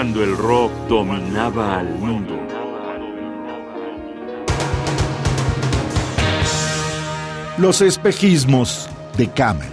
cuando el rock dominaba al mundo. Los espejismos de Camel.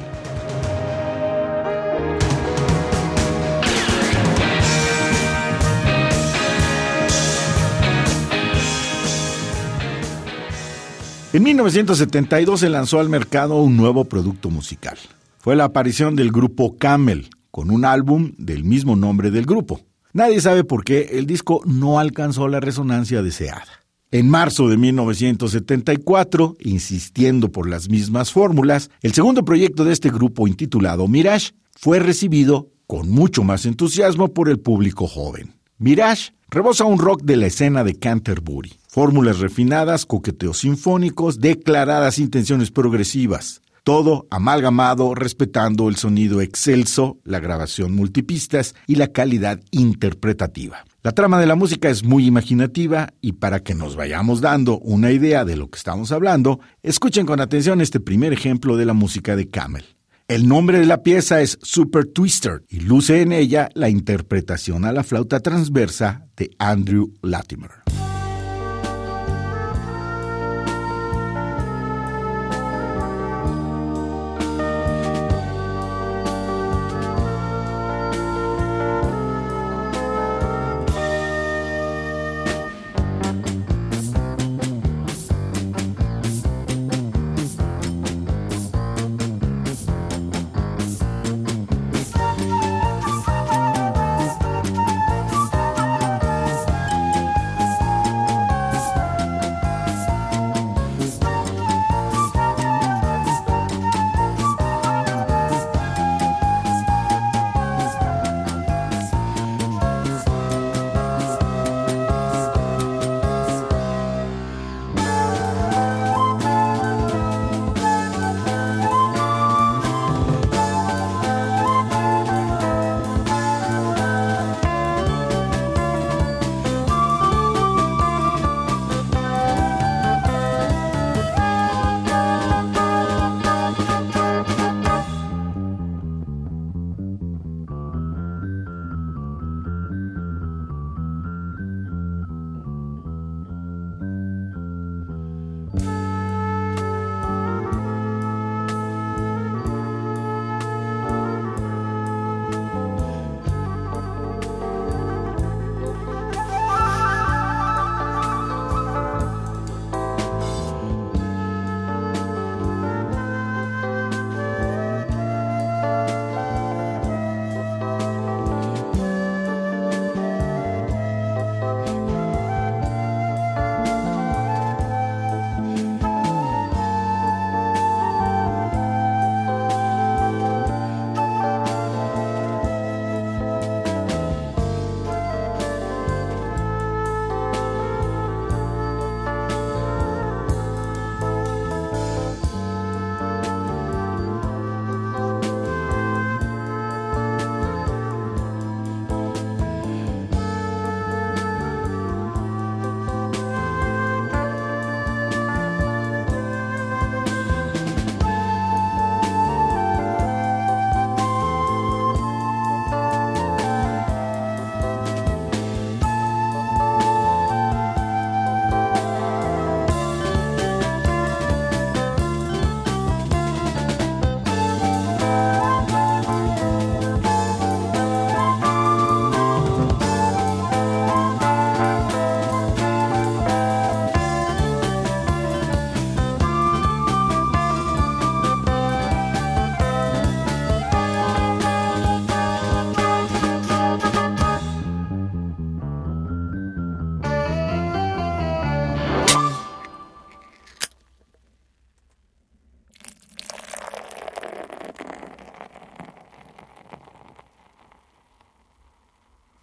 En 1972 se lanzó al mercado un nuevo producto musical. Fue la aparición del grupo Camel, con un álbum del mismo nombre del grupo. Nadie sabe por qué el disco no alcanzó la resonancia deseada. En marzo de 1974, insistiendo por las mismas fórmulas, el segundo proyecto de este grupo intitulado Mirage fue recibido con mucho más entusiasmo por el público joven. Mirage rebosa un rock de la escena de Canterbury, fórmulas refinadas, coqueteos sinfónicos, declaradas intenciones progresivas, todo amalgamado respetando el sonido excelso, la grabación multipistas y la calidad interpretativa. La trama de la música es muy imaginativa y para que nos vayamos dando una idea de lo que estamos hablando, escuchen con atención este primer ejemplo de la música de Camel. El nombre de la pieza es Super Twister y luce en ella la interpretación a la flauta transversa de Andrew Latimer.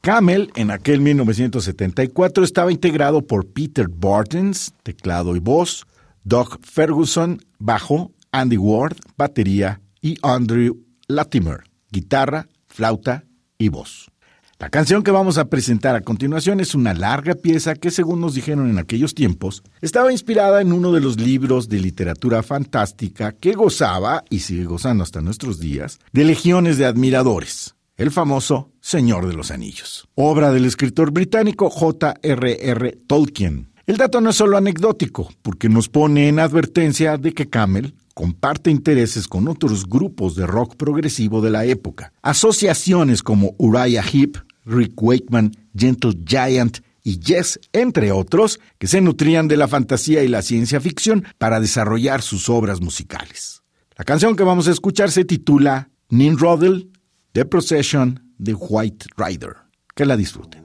Camel, en aquel 1974, estaba integrado por Peter Bartens, teclado y voz, Doug Ferguson, bajo, Andy Ward, batería y Andrew Latimer, guitarra, flauta y voz. La canción que vamos a presentar a continuación es una larga pieza que, según nos dijeron en aquellos tiempos, estaba inspirada en uno de los libros de literatura fantástica que gozaba, y sigue gozando hasta nuestros días, de legiones de admiradores. El famoso Señor de los Anillos, obra del escritor británico J.R.R. Tolkien. El dato no es solo anecdótico, porque nos pone en advertencia de que Camel comparte intereses con otros grupos de rock progresivo de la época. Asociaciones como Uriah Heep, Rick Wakeman, Gentle Giant y Yes, entre otros, que se nutrían de la fantasía y la ciencia ficción para desarrollar sus obras musicales. La canción que vamos a escuchar se titula Ninrodel, The Procession de White Rider. Que la disfruten.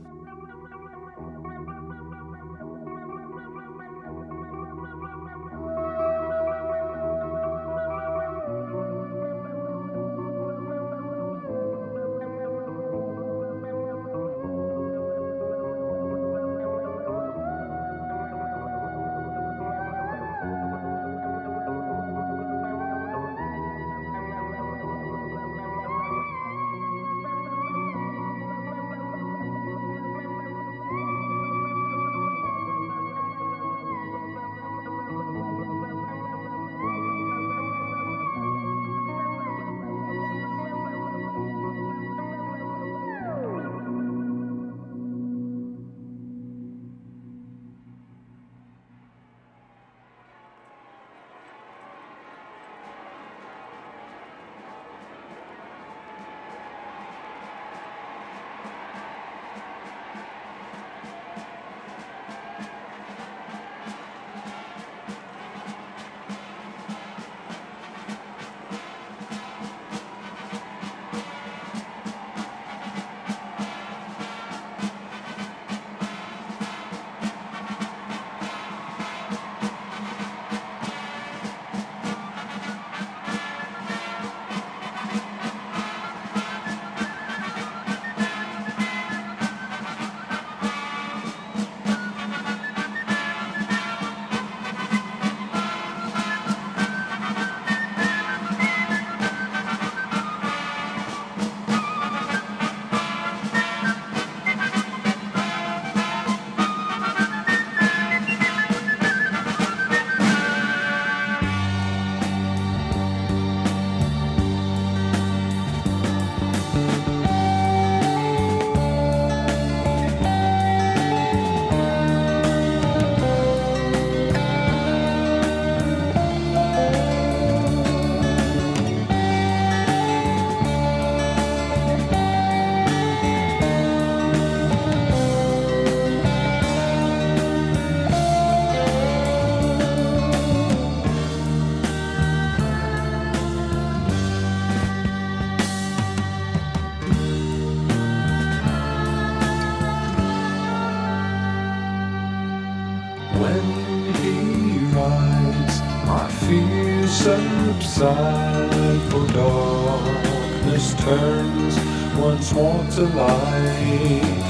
Subside for darkness turns once more to light.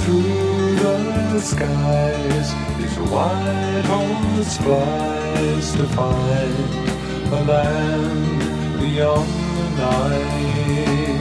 Through the skies his white horse flies to find a land beyond the night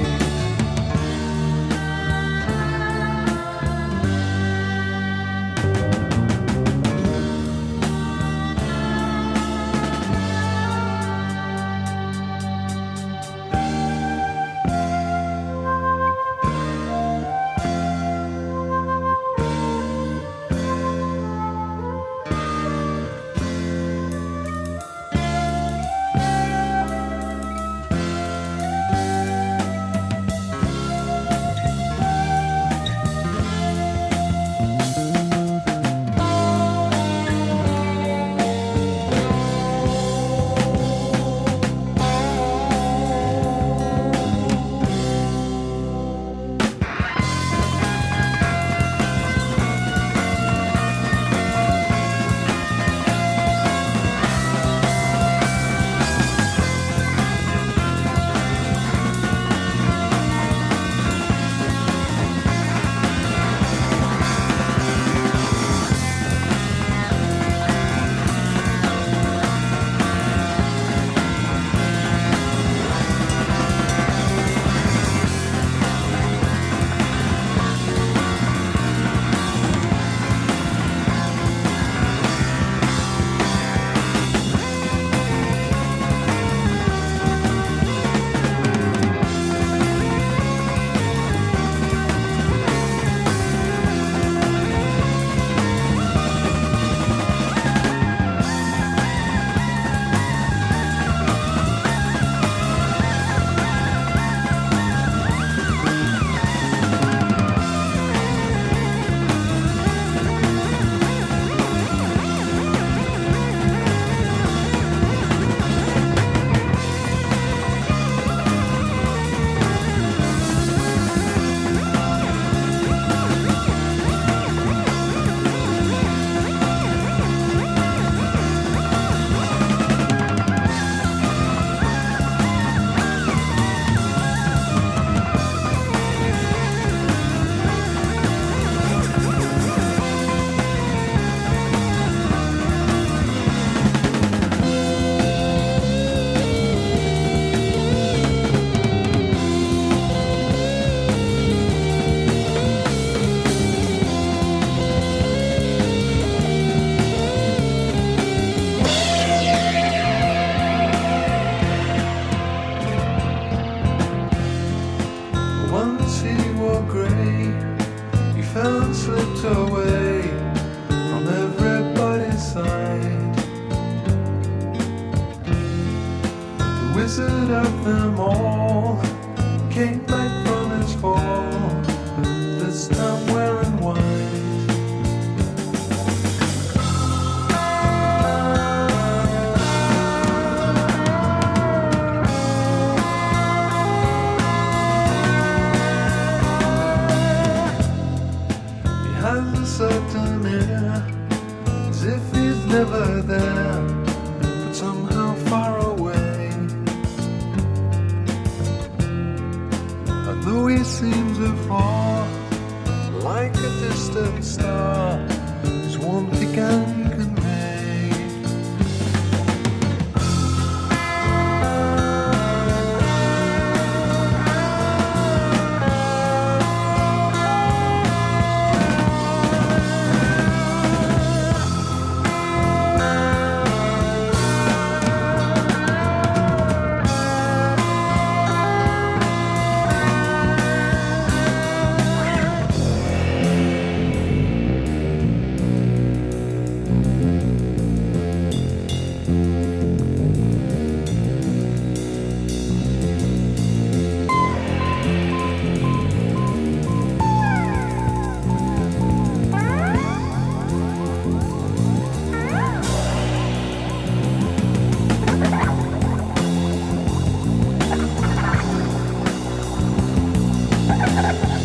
¡Gracias!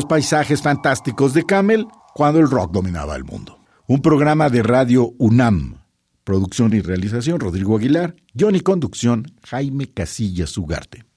Los paisajes fantásticos de Camel cuando el rock dominaba el mundo. Un programa de radio UNAM. Producción y realización Rodrigo Aguilar. Guión y conducción Jaime Casillas Ugarte.